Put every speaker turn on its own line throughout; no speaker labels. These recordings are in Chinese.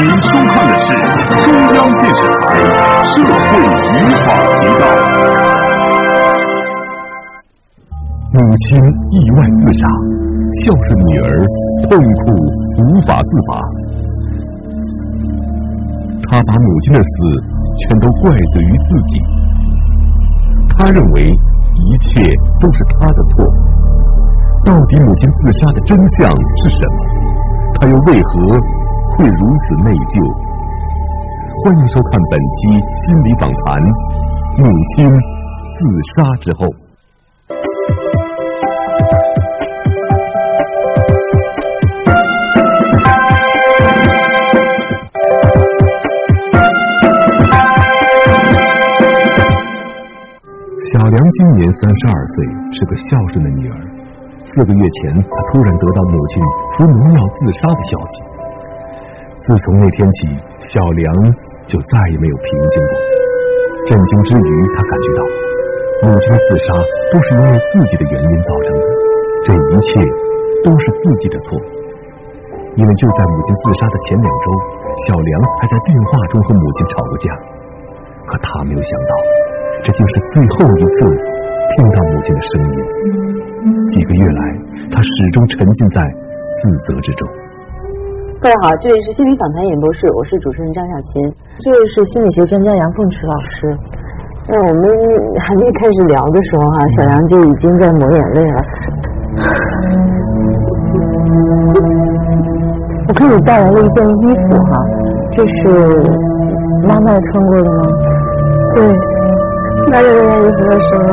您收看的是中央电视台社会与法频道。母亲意外自杀，孝顺女儿痛苦无法自拔。他把母亲的死全都怪罪于自己，他认为一切都是他的错。到底母亲自杀的真相是什么？他又为何会如此内疚？欢迎收看本期心理访谈：母亲自杀之后。小梁今年三十二岁，是个孝顺的女儿。四个月前，她突然得到母亲服农药自杀的消息。自从那天起，小梁就再也没有平静过。震惊之余，他感觉到母亲的自杀都是因为自己的原因造成的，这一切都是自己的错。因为就在母亲自杀的前两周，小梁还在电话中和母亲吵过架。可他没有想到。这竟是最后一次听到母亲的声音。几个月来，他始终沉浸在自责之中。
各位好，这里是心理访谈演播室，我是主持人张小琴，这位是心理学专家杨凤池老师。那我们还没开始聊的时候哈，小杨就已经在抹眼泪了。我看你带来了一件衣服哈，这是妈妈穿过的吗？
对。拿着这件衣服的时候，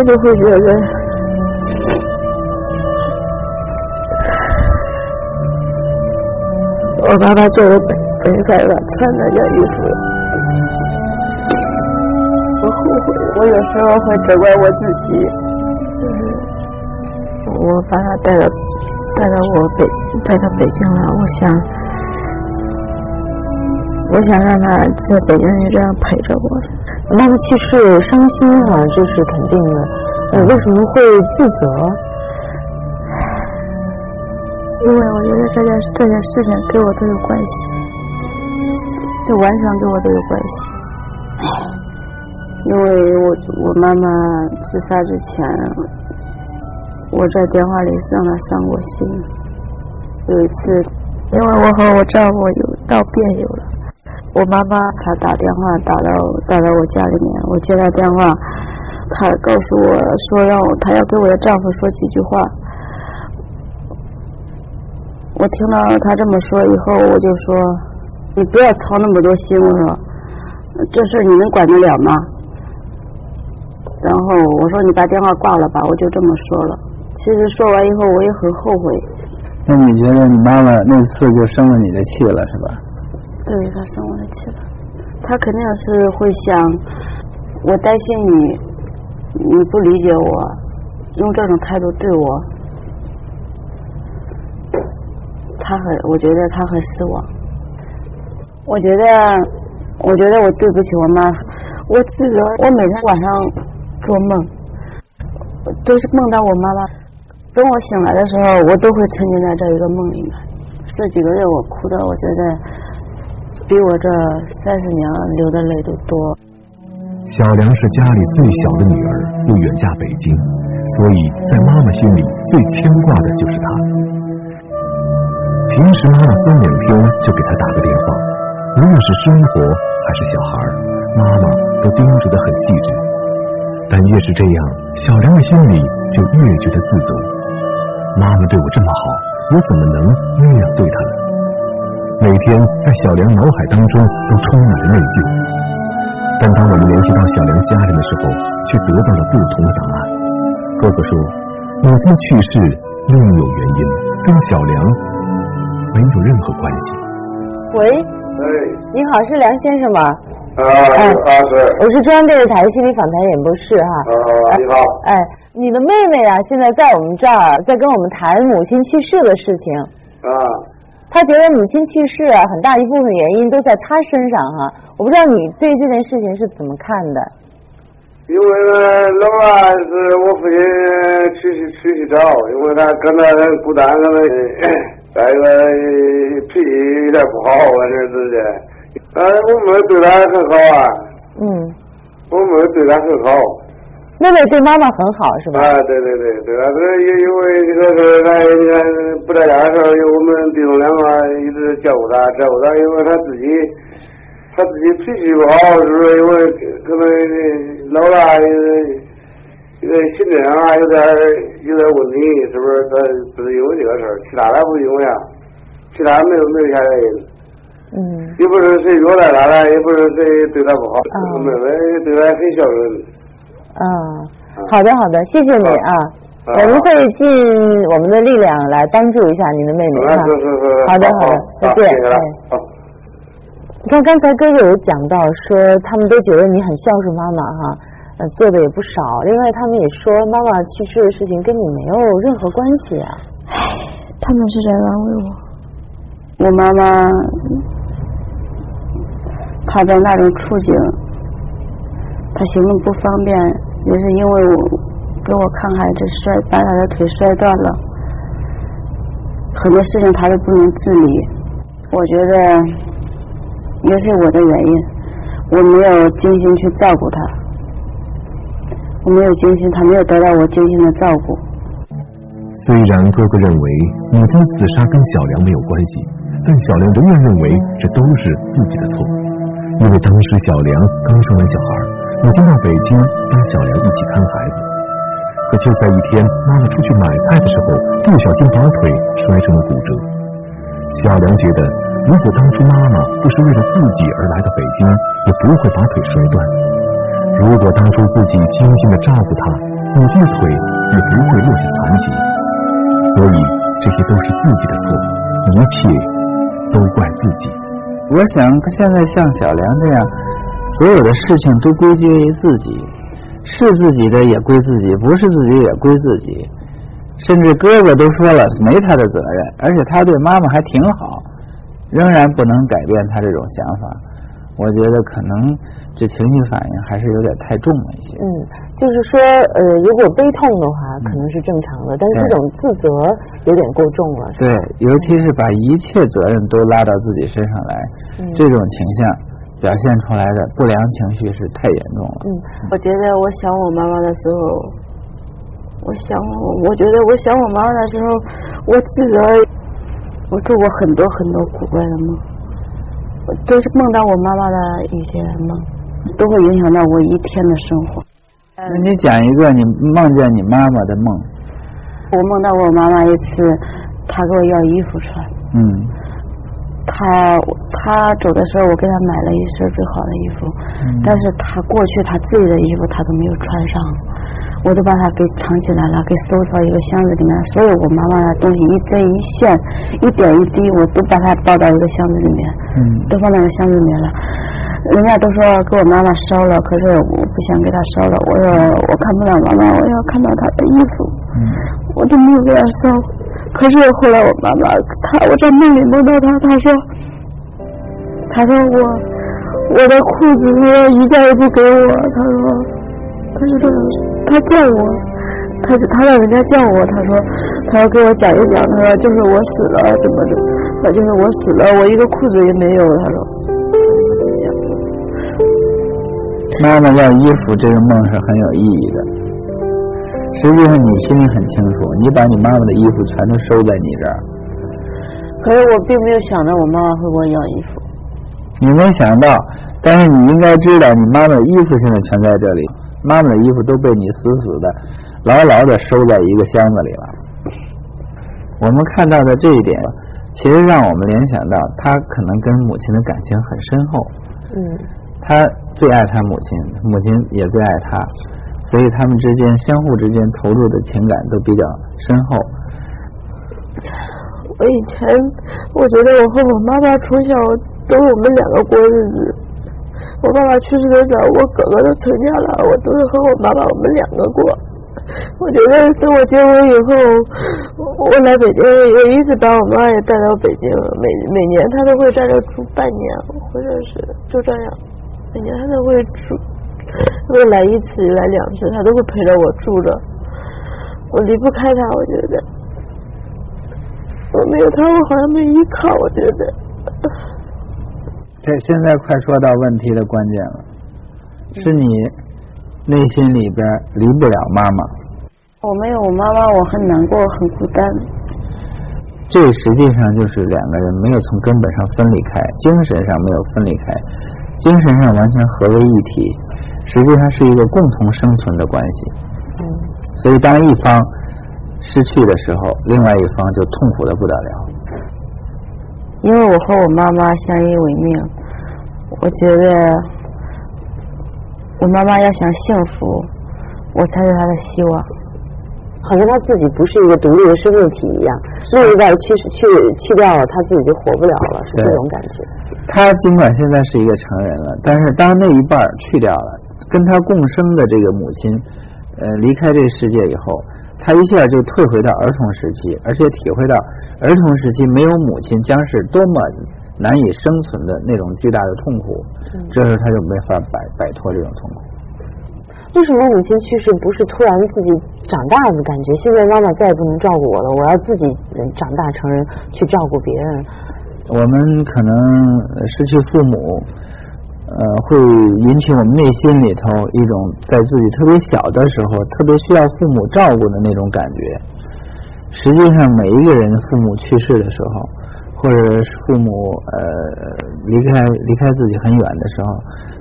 我就会觉得，我爸爸做的本本该了穿那件衣服，我后悔。我有时候会责怪我自己，就是我把他带到带到我北带到北京了，我想。我想让他在北京就这样陪着我。
妈妈去世，伤心哈，这是肯定的。呃，为什么会自责？
因为我觉得这件这件事情跟我都有关系，就完全跟我都有关系。因为我我妈妈自杀之前，我在电话里让她伤过心。有一次，因为我和我丈夫有闹别扭了。我妈妈她打电话打到打到我家里面，我接她电话，她告诉我说让我她要跟我的丈夫说几句话。我听到她这么说以后，我就说你不要操那么多心，我说这事你能管得了吗？然后我说你把电话挂了吧，我就这么说了。其实说完以后我也很后悔。
那你觉得你妈妈那次就生了你的气了是吧？
对他生我的气了，他肯定是会想，我担心你，你不理解我，用这种态度对我，他很，我觉得他很失望。我觉得，我觉得我对不起我妈，我自责。我每天晚上做梦，都是梦到我妈妈。等我醒来的时候，我都会沉浸在这一个梦里面。这几个月我哭的，我觉得。比我这三十年流的泪都多。
小梁是家里最小的女儿，又远嫁北京，所以在妈妈心里最牵挂的就是她。平时妈妈三两天就给她打个电话，无论是生活还是小孩，妈妈都叮嘱的很细致。但越是这样，小梁的心里就越觉得自责。妈妈对我这么好，我怎么能那样对她呢？每天在小梁脑海当中都充满了内疚，但当我们联系到小梁家人的时候，却得到了不同的答案。哥哥说，母亲的去世另有原因，跟小梁没有任何关系。
喂，哎，你好，是梁先生吗？
啊，啊是。
我是中央电视台心理访谈演播室哈。
啊，你好。
哎，你的妹妹啊，现在在我们这儿，在跟我们谈母亲去世的事情。
啊。
他觉得母亲去世啊，很大一部分原因都在他身上哈。我不知道你对这件事情是怎么看的？
因为老二是我父亲出去出去找，因为他跟他孤单，可能再一个脾气有点不好，反正自己。呃，我妹对他很好啊。
嗯，
我妹对他很好。
妹妹对妈妈很好是吧？
啊，对对对，对啊，这因因为这个是他不在家的时候，有我们弟兄两个一直照顾他，照顾他，因为他自己他自己脾气不好，是不是？因为可能老了有点有点心理上啊有点有点问题，是不是？他只是因为这个事儿，其他的不因为啊，其他没有没有啥原因。
嗯。
也不是谁虐待他了，也不是谁对他不好，我妹妹对他很孝顺。
嗯，好的好的，谢谢你啊，我们会尽我们的力量来帮助一下您的妹妹
哈。是是是。
好的好的，再见。
好。
你看刚才哥哥有讲到说，他们都觉得你很孝顺妈妈哈，呃做的也不少。另外他们也说妈妈去世的事情跟你没有任何关系啊。
唉，他们是在安慰我。我妈妈，她在那种处境。他行动不方便，也是因为我给我看孩子摔，把他的腿摔断了，很多事情他都不能自理。我觉得也是我的原因，我没有精心去照顾他，我没有精心，他没有得到我精心的照顾。
虽然哥哥认为母亲自杀跟小梁没有关系，但小梁仍然认为这都是自己的错，因为当时小梁刚生完小孩。母亲到北京帮小梁一起看孩子，可就在一天妈妈出去买菜的时候，不小心把腿摔成了骨折。小梁觉得，如果当初妈妈不是为了自己而来到北京，也不会把腿摔断；如果当初自己精心的照顾她，母亲的腿也不会落下残疾。所以这些都是自己的错，一切都怪自己。
我想现在像小梁这样。所有的事情都归结于自己，是自己的也归自己，不是自己也归自己。甚至哥哥都说了没他的责任，而且他对妈妈还挺好，仍然不能改变他这种想法。我觉得可能这情绪反应还是有点太重了一些。
嗯，就是说，呃，如果悲痛的话，可能是正常的，但是这种自责有点过重了。
对，尤其是把一切责任都拉到自己身上来，这种倾向。表现出来的不良情绪是太严重了。
嗯，我觉得我想我妈妈的时候，我想我，我觉得我想我妈妈的时候，我自个儿，我做过很多很多古怪的梦，都是梦到我妈妈的一些梦，都会影响到我一天的生活。
那你讲一个你梦见你妈妈的梦。
我梦到我妈妈一次，她给我要衣服穿。嗯。他他走的时候，我给他买了一身最好的衣服，但是他过去他自己的衣服他都没有穿上，我都把他给藏起来了，给收到一个箱子里面。所有我妈妈的东西一针一线一点一滴，我都把它包到一个箱子里面，都放那个箱子里面了。人家都说给我妈妈烧了，可是我不想给她烧了。我说我看不到妈妈，我要看到她的衣服，我都没有给她烧。可是后来我妈妈，她我在梦里梦到她，她说，她说我我的裤子说一件也不给我，她说，她是这样，她叫我，她她让人家叫我，她说，她要给我讲一讲，她说就是我死了怎么的，那就是我死了，我一个裤子也没有，她说，
妈妈要衣服这个梦是很有意义的。实际上你心里很清楚，你把你妈妈的衣服全都收在你这儿。
可是我并没有想到我妈妈会给我要衣服。
你没想到，但是你应该知道，你妈妈的衣服现在全在这里，妈妈的衣服都被你死死的、牢牢的收在一个箱子里了。我们看到的这一点，其实让我们联想到，他可能跟母亲的感情很深厚。
嗯。
他最爱他母亲，母亲也最爱他。所以他们之间相互之间投入的情感都比较深厚。
我以前我觉得我和我妈妈从小都我们两个过日子。我爸爸去世的早，我哥哥都成家了，我都是和我妈妈我们两个过。我觉得等我结婚以后，我来北京也一直把我妈也带到北京，每每年她都会在这住半年，或者是就这样，每年她都会住。如果来一次来两次，他都会陪着我住着。我离不开他，我觉得我没有他，我好像没依靠，我觉得。
这现在快说到问题的关键了，是你内心里边离不了妈妈。
我没有我妈妈，我很难过，很孤单。
这实际上就是两个人没有从根本上分离开，精神上没有分离开，精神上完全合为一体，实际上是一个共同生存的关系。
嗯。
所以当一方失去的时候，另外一方就痛苦的不得了。
因为我和我妈妈相依为命，我觉得我妈妈要想幸福，我才是她的希望。
好像她自己不是一个独立的生命体一样，另一半去去去掉了，她自己就活不了了，是这种感觉。
她尽管现在是一个成人了，但是当那一半去掉了，跟他共生的这个母亲，呃，离开这个世界以后，他一下就退回到儿童时期，而且体会到儿童时期没有母亲将是多么难以生存的那种巨大的痛苦。这时候他就没法摆摆脱这种痛苦。
为什么母亲去世不是突然自己长大的感觉？现在妈妈再也不能照顾我了，我要自己长大成人去照顾别人。
我们可能失去父母，呃，会引起我们内心里头一种在自己特别小的时候特别需要父母照顾的那种感觉。实际上，每一个人父母去世的时候，或者父母呃离开离开自己很远的时候。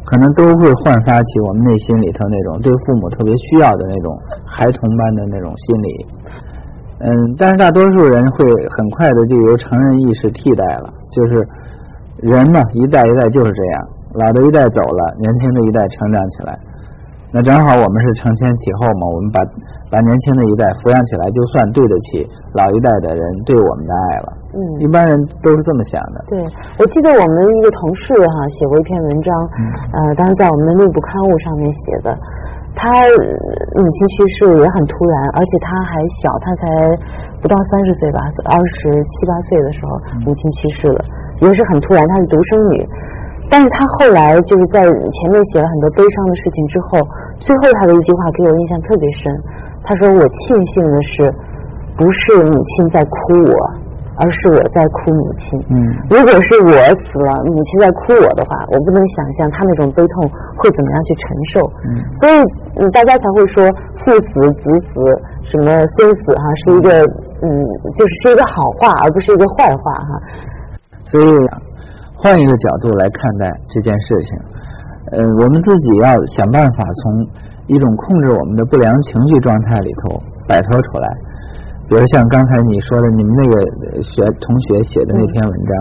可能都会焕发起我们内心里头那种对父母特别需要的那种孩童般的那种心理，嗯，但是大多数人会很快的就由成人意识替代了，就是人嘛，一代一代就是这样，老的一代走了，年轻的一代成长起来，那正好我们是承前启后嘛，我们把把年轻的一代抚养起来，就算对得起老一代的人对我们的爱了。
嗯，
一般人都是这么想的。
对，我记得我们一个同事哈写过一篇文章，呃，当时在我们的内部刊物上面写的，他母亲去世也很突然，而且他还小，他才不到三十岁吧，二十七八岁的时候母亲去世了，也是很突然，她是独生女，但是他后来就是在前面写了很多悲伤的事情之后，最后他的一句话给我印象特别深，他说我庆幸的是，不是母亲在哭我。而是我在哭母亲。
嗯，
如果是我死了，母亲在哭我的话，我不能想象她那种悲痛会怎么样去承受。
嗯，
所以嗯，大家才会说父死子死什么孙死哈，是一个嗯，就是是一个好话，而不是一个坏话哈。
所以换一个角度来看待这件事情，呃，我们自己要想办法从一种控制我们的不良情绪状态里头摆脱出来。比如像刚才你说的，你们那个学同学写的那篇文章，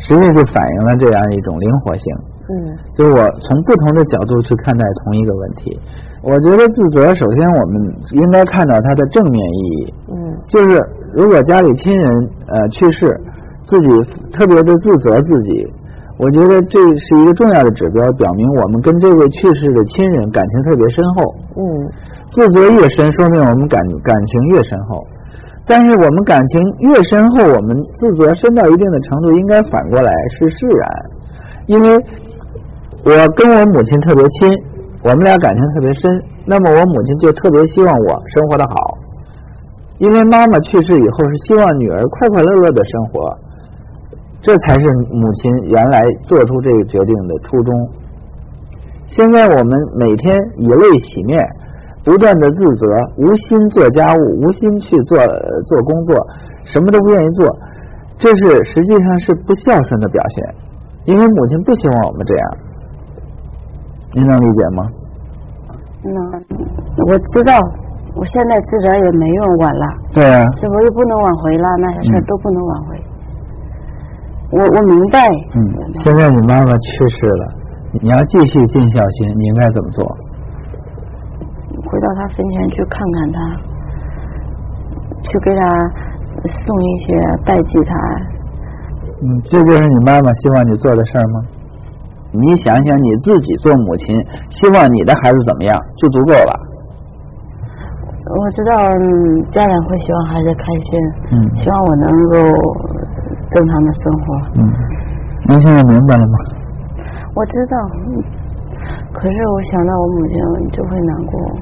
实际就反映了这样一种灵活性。
嗯，
就是我从不同的角度去看待同一个问题。我觉得自责，首先我们应该看到它的正面意义。
嗯，
就是如果家里亲人呃去世，自己特别的自责自己，我觉得这是一个重要的指标，表明我们跟这位去世的亲人感情特别深厚。
嗯，
自责越深，说明我们感感情越深厚。但是我们感情越深厚，我们自责深到一定的程度，应该反过来是释然，因为我跟我母亲特别亲，我们俩感情特别深，那么我母亲就特别希望我生活的好，因为妈妈去世以后是希望女儿快快乐乐的生活，这才是母亲原来做出这个决定的初衷。现在我们每天以泪洗面。不断的自责，无心做家务，无心去做做工作，什么都不愿意做，这是实际上是不孝顺的表现，因为母亲不希望我们这样，您能理解吗？
能，我知道，我现在自责也没用，晚了。
对啊。
是不是不能挽回了？那些事都不能挽回。我我明白。
嗯，现在你妈妈去世了，你要继续尽孝心，你应该怎么做？
回到她坟前去看看她，去给她送一些代祭他。
嗯，这就是你妈妈希望你做的事儿吗？你想想你自己做母亲，希望你的孩子怎么样就足够了。
我知道家长会希望孩子开心，
嗯，
希望我能够正常的生活。
嗯，您现在明白了吗？
我知道，可是我想到我母亲就会难过。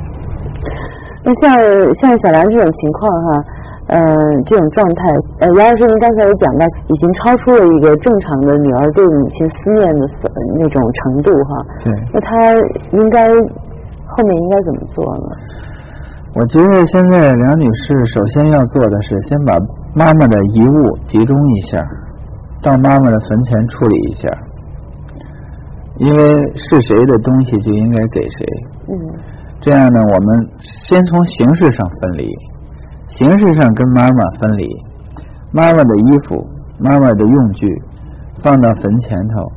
那像像小兰这种情况哈，呃，这种状态，呃，杨老师您刚才有讲到，已经超出了一个正常的女儿对母亲思念的那种程度哈。
对。
那她应该后面应该怎么做呢？
我觉得现在梁女士首先要做的是，先把妈妈的遗物集中一下，到妈妈的坟前处理一下，因为是谁的东西就应该给谁。
嗯。
这样呢，我们先从形式上分离，形式上跟妈妈分离，妈妈的衣服、妈妈的用具放到坟前头，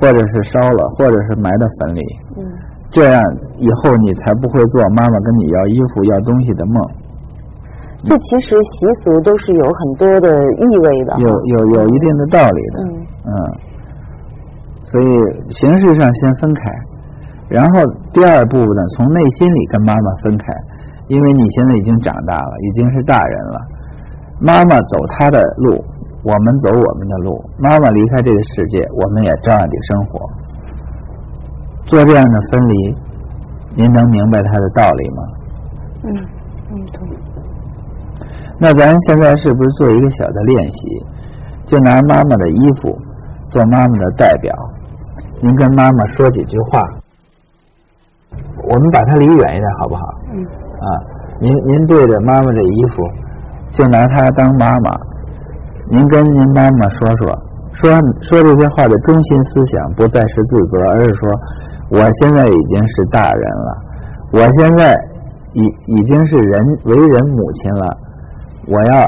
或者是烧了，或者是埋到坟里。
嗯。
这样以后你才不会做妈妈跟你要衣服、要东西的梦。
这其实习俗都是有很多的意味的。
有有有一定的道理的。
嗯。
嗯。所以形式上先分开。然后第二步呢，从内心里跟妈妈分开，因为你现在已经长大了，已经是大人了。妈妈走她的路，我们走我们的路。妈妈离开这个世界，我们也照样得生活。做这样的分离，您能明白他的道理吗？
嗯，嗯，懂。
那咱现在是不是做一个小的练习？就拿妈妈的衣服做妈妈的代表，您跟妈妈说几句话。我们把它离远一点，好不好？
嗯。
啊，您您对着妈妈这衣服，就拿她当妈妈，您跟您妈妈说说，说说这些话的中心思想不再是自责，而是说，我现在已经是大人了，我现在已已经是人为人母亲了，我要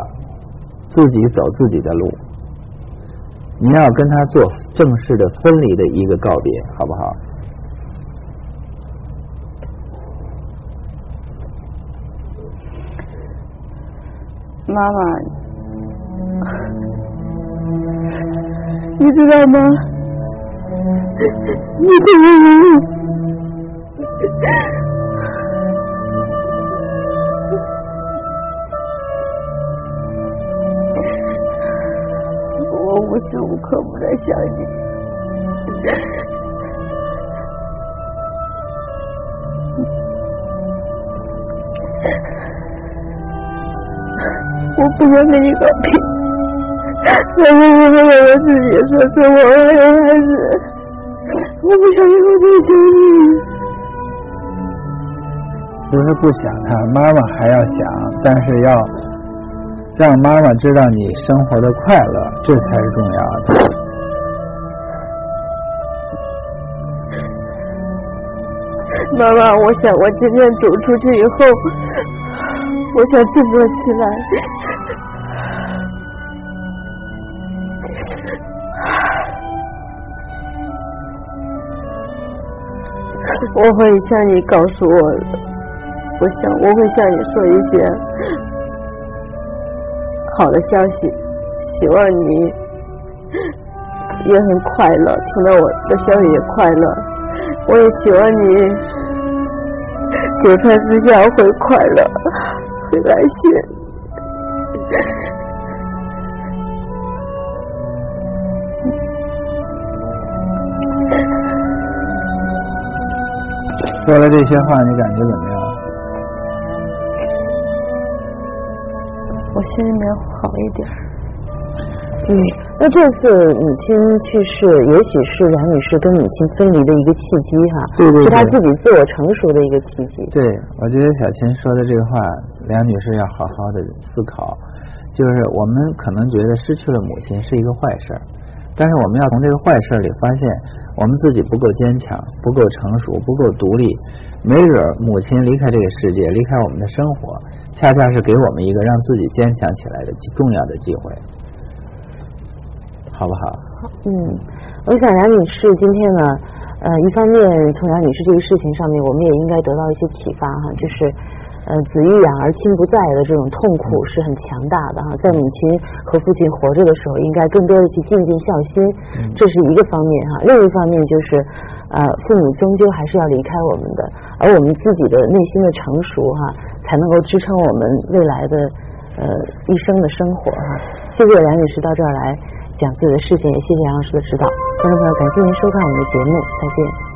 自己走自己的路。你要跟他做正式的分离的一个告别，好不好？
妈妈，你知道吗？你这个人，无时无刻不在想你。我不想跟你搞拼，但是因为我自己说是我还有孩子，我不想以后再想你。
不是不想他，妈妈还要想，但是要让妈妈知道你生活的快乐，这才是重要的。
妈妈，我想我今天走出去以后，我想振作起来。我会向你告诉我，我想我会向你说一些好的消息，希望你也很快乐，听到我的消息也快乐。我也希望你九川之下会快乐，会来信。
说了这些话，你感觉怎么样？
我心里面好一点。
嗯，那这次母亲去世，也许是梁女士跟母亲分离的一个契机哈，
对对，
是她自己自我成熟的一个契机。
对，我觉得小琴说的这个话，梁女士要好好的思考。就是我们可能觉得失去了母亲是一个坏事儿，但是我们要从这个坏事儿里发现。我们自己不够坚强，不够成熟，不够独立，没准母亲离开这个世界，离开我们的生活，恰恰是给我们一个让自己坚强起来的重要的机会，好不好？
嗯，我想杨女士今天呢，呃，一方面从杨女士这个事情上面，我们也应该得到一些启发哈，就是。呃，子欲养而亲不在的这种痛苦是很强大的哈，在母亲和父亲活着的时候，应该更多的去尽尽孝心，这是一个方面哈。另一方面就是，呃，父母终究还是要离开我们的，而我们自己的内心的成熟哈，才能够支撑我们未来的呃一生的生活哈。谢谢梁女士到这儿来讲自己的事情，也谢谢杨老师的指导。观众朋友，感谢您收看我们的节目，再见。